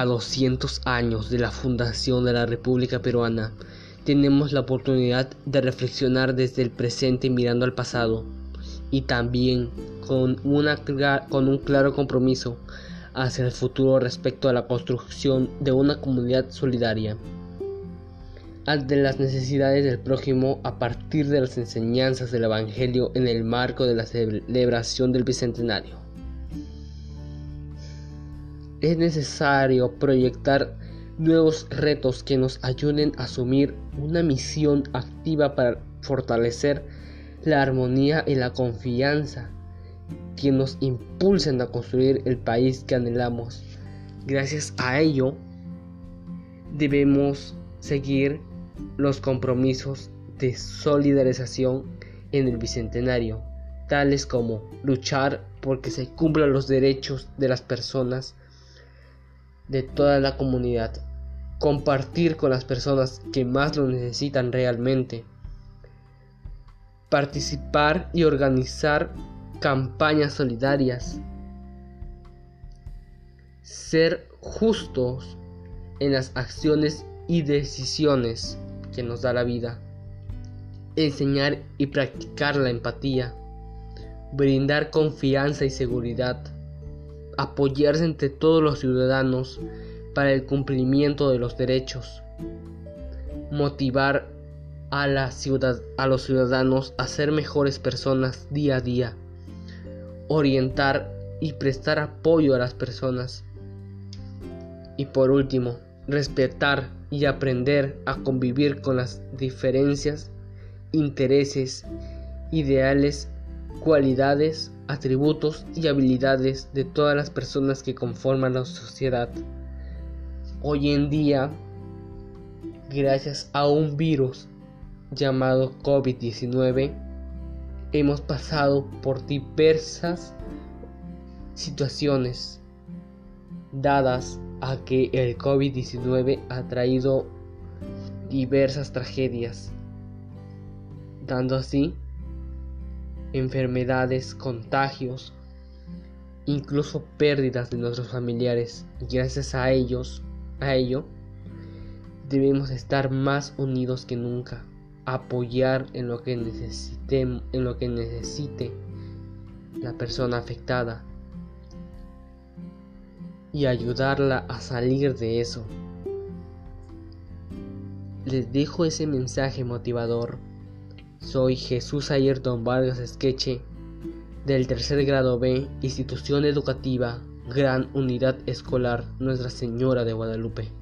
a 200 años de la fundación de la República Peruana, tenemos la oportunidad de reflexionar desde el presente mirando al pasado y también con, un claro compromiso hacia el futuro respecto a la construcción de una comunidad solidaria ante las necesidades del prójimo a partir de las enseñanzas del Evangelio en el marco de la celebración del Bicentenario. Es necesario proyectar nuevos retos que nos ayuden a asumir una misión activa para fortalecer la armonía y la confianza que nos impulsen a construir el país que anhelamos. Gracias a ello, debemos seguir los compromisos de solidarización en el Bicentenario, tales como luchar porque se cumplan los derechos de las personas de toda la comunidad, compartir con las personas que más lo necesitan realmente, participar y organizar campañas solidarias, ser justos en las acciones y decisiones que nos da la vida, enseñar y practicar la empatía, brindar confianza y seguridad, apoyarse entre todos los ciudadanos para el cumplimiento de los derechos, motivar a, ciudad, a los ciudadanos a ser mejores personas día a día, orientar y prestar apoyo a las personas. Y por último, respetar y aprender a convivir con las diferencias, intereses, ideales, cualidades, atributos y habilidades de todas las personas que conforman la sociedad. Hoy en día, gracias a un virus llamado COVID-19, hemos pasado por diversas situaciones dadas a que el COVID-19 ha traído diversas tragedias, dando así enfermedades, contagios, incluso pérdidas de nuestros familiares. Gracias a ellos, a ello, debemos estar más unidos que nunca, apoyar en lo que necesitemos, en lo que necesite la persona afectada y ayudarla a salir de eso. Les dejo ese mensaje motivador. Soy Jesús Ayerton Vargas Esqueche del tercer grado B, institución educativa, Gran Unidad Escolar Nuestra Señora de Guadalupe.